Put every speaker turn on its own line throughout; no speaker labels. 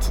That's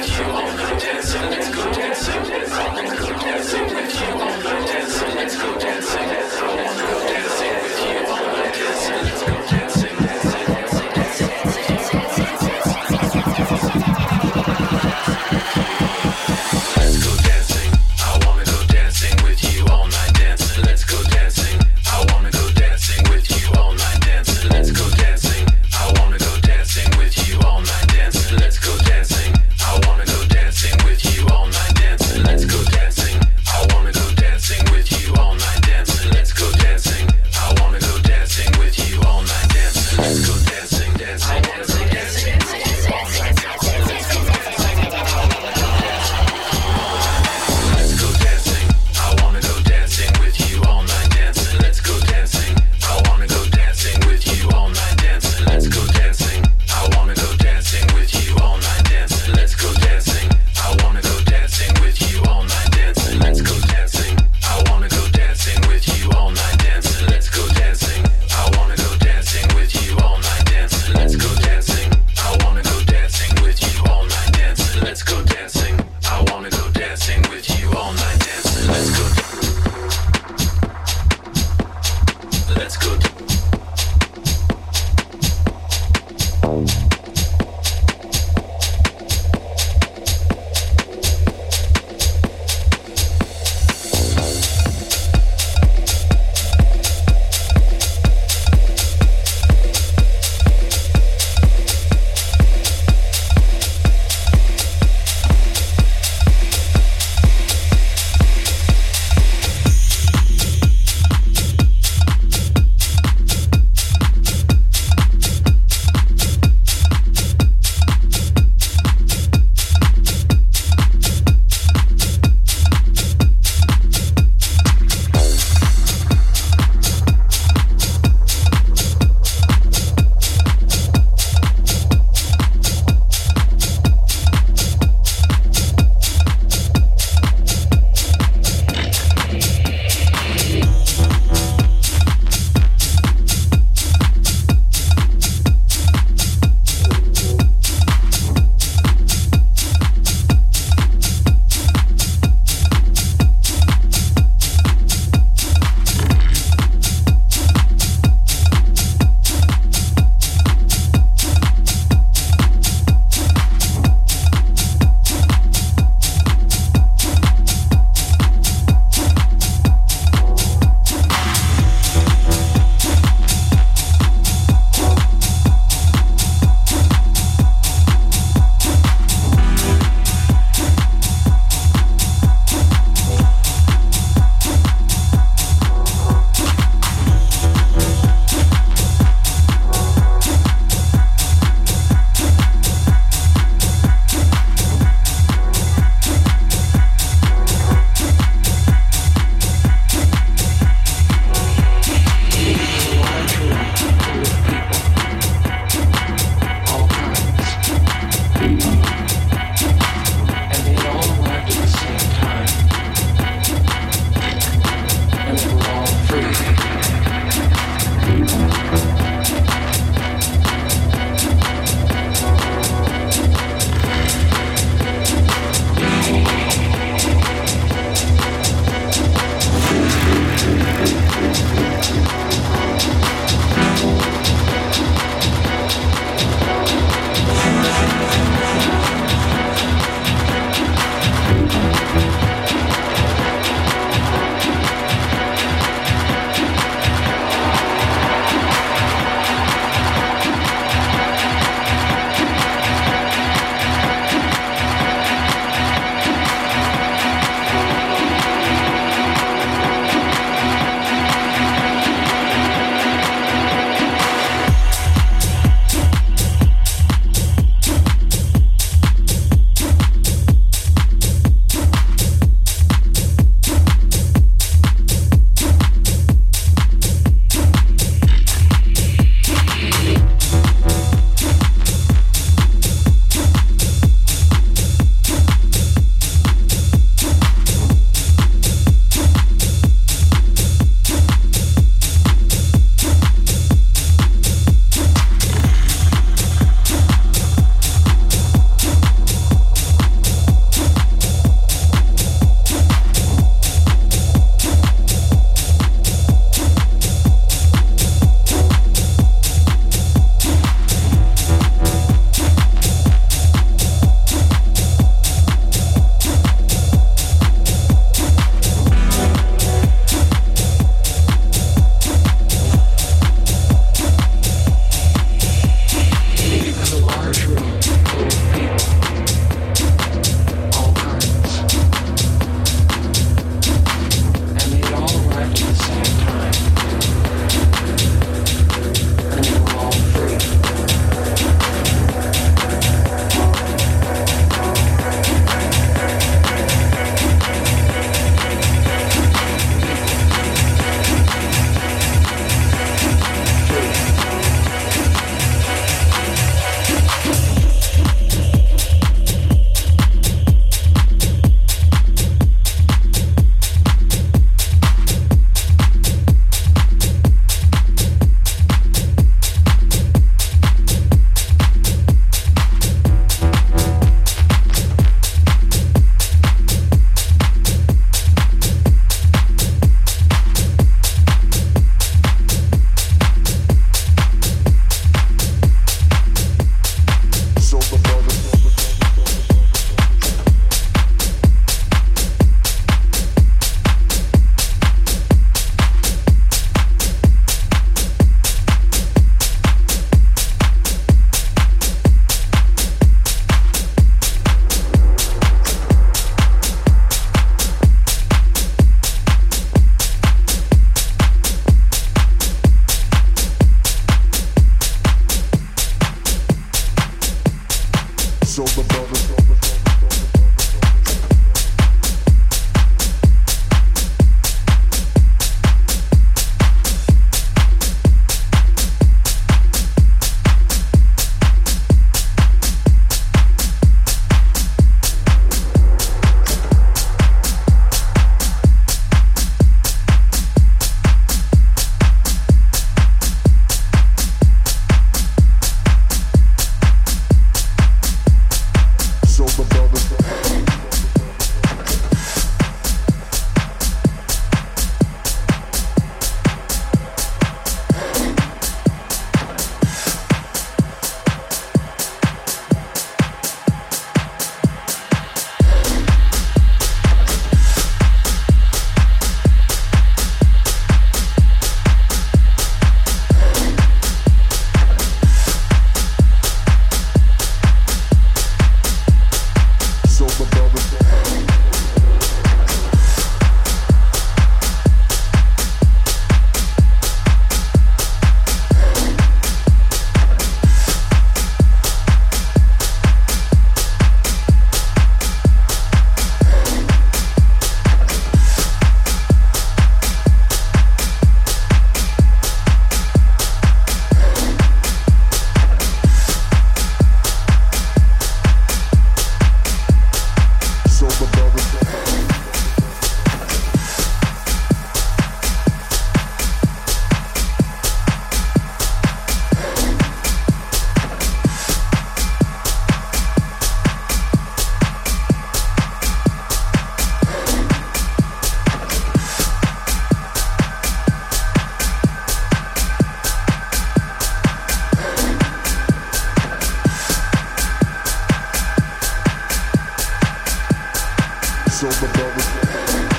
silver bubbles.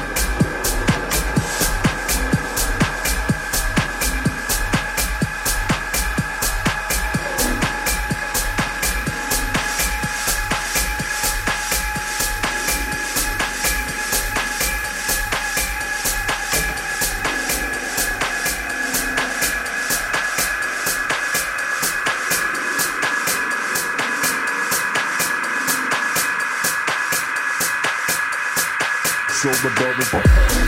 the building.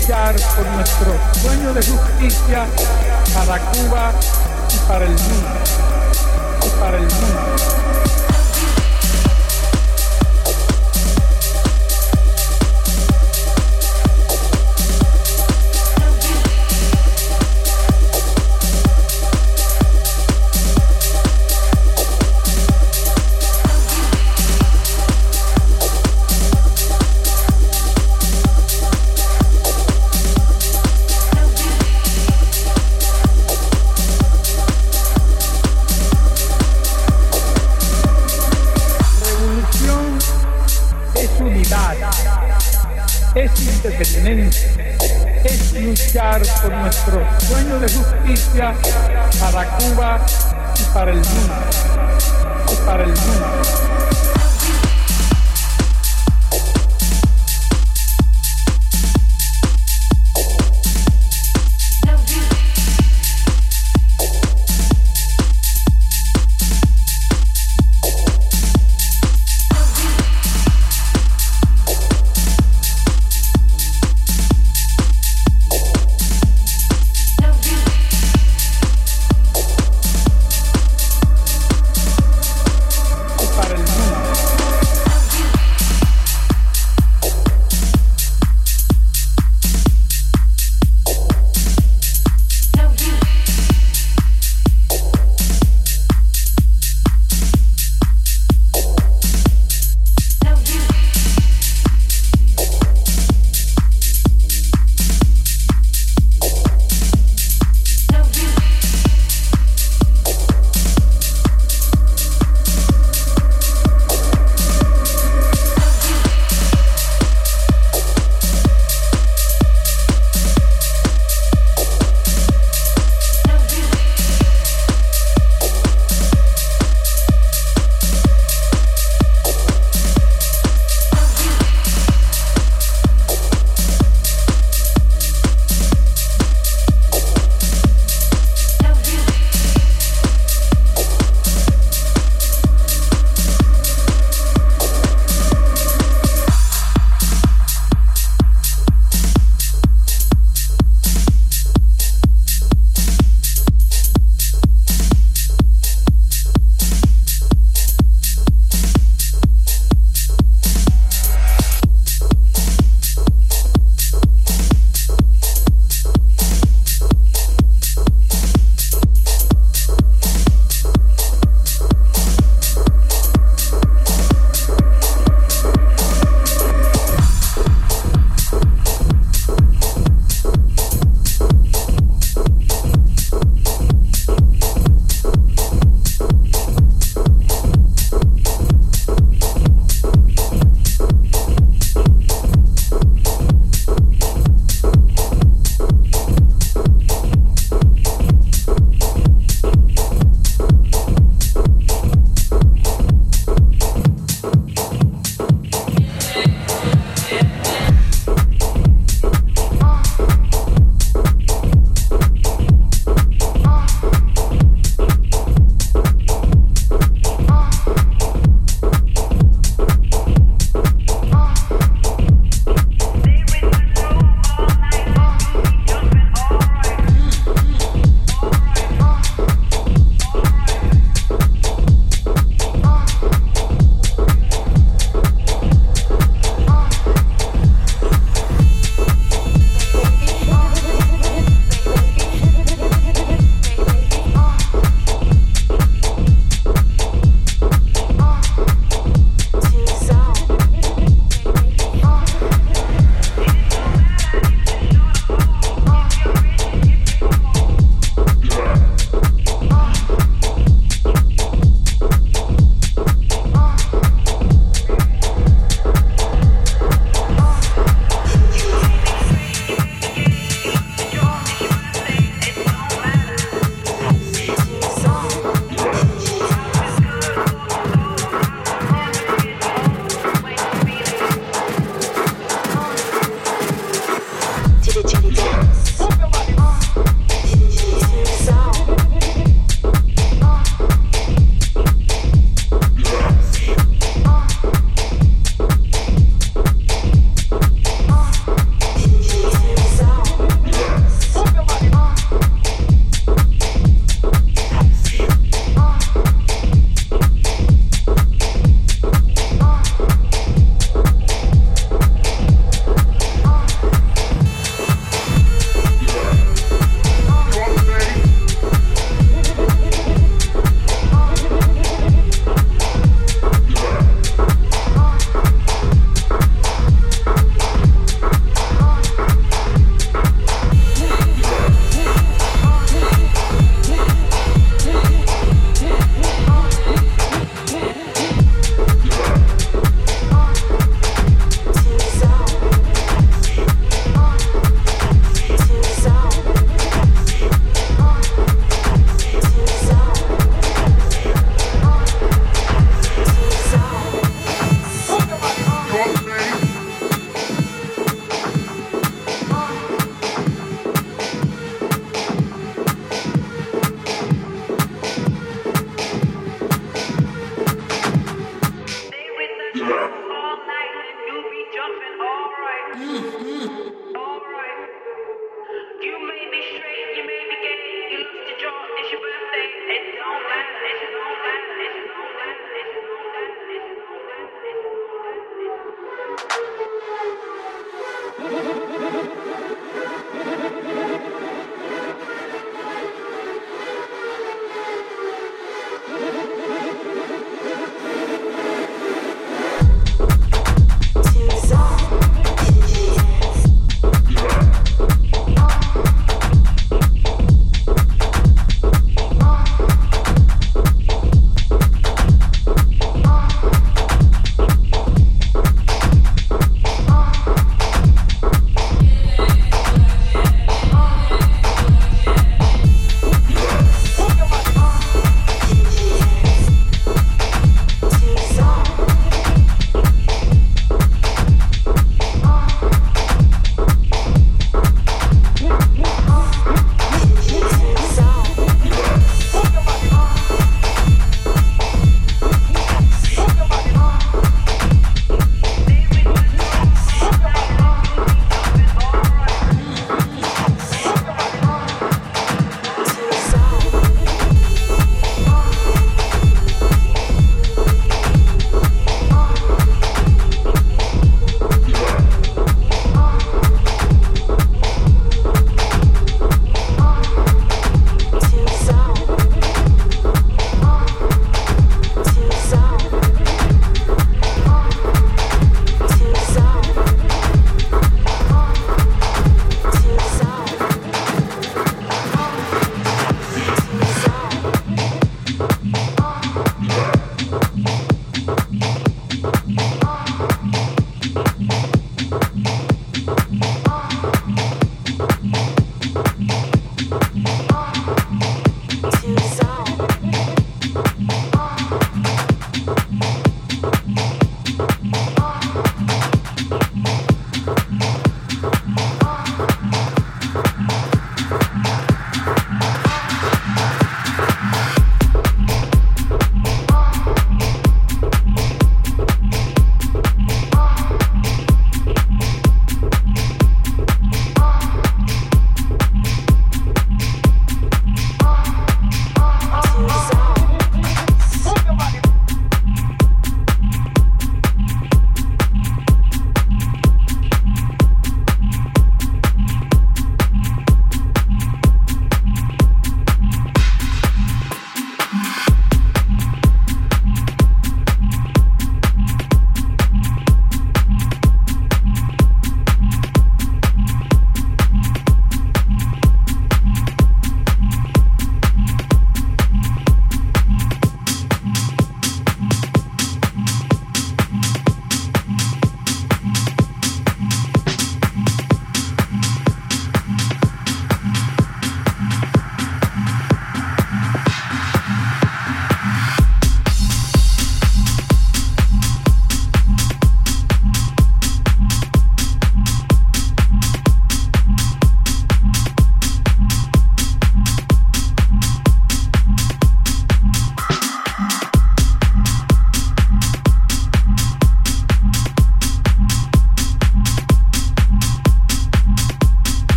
Luchar por nuestro sueño de justicia para Cuba y para el mundo. Y para el mundo.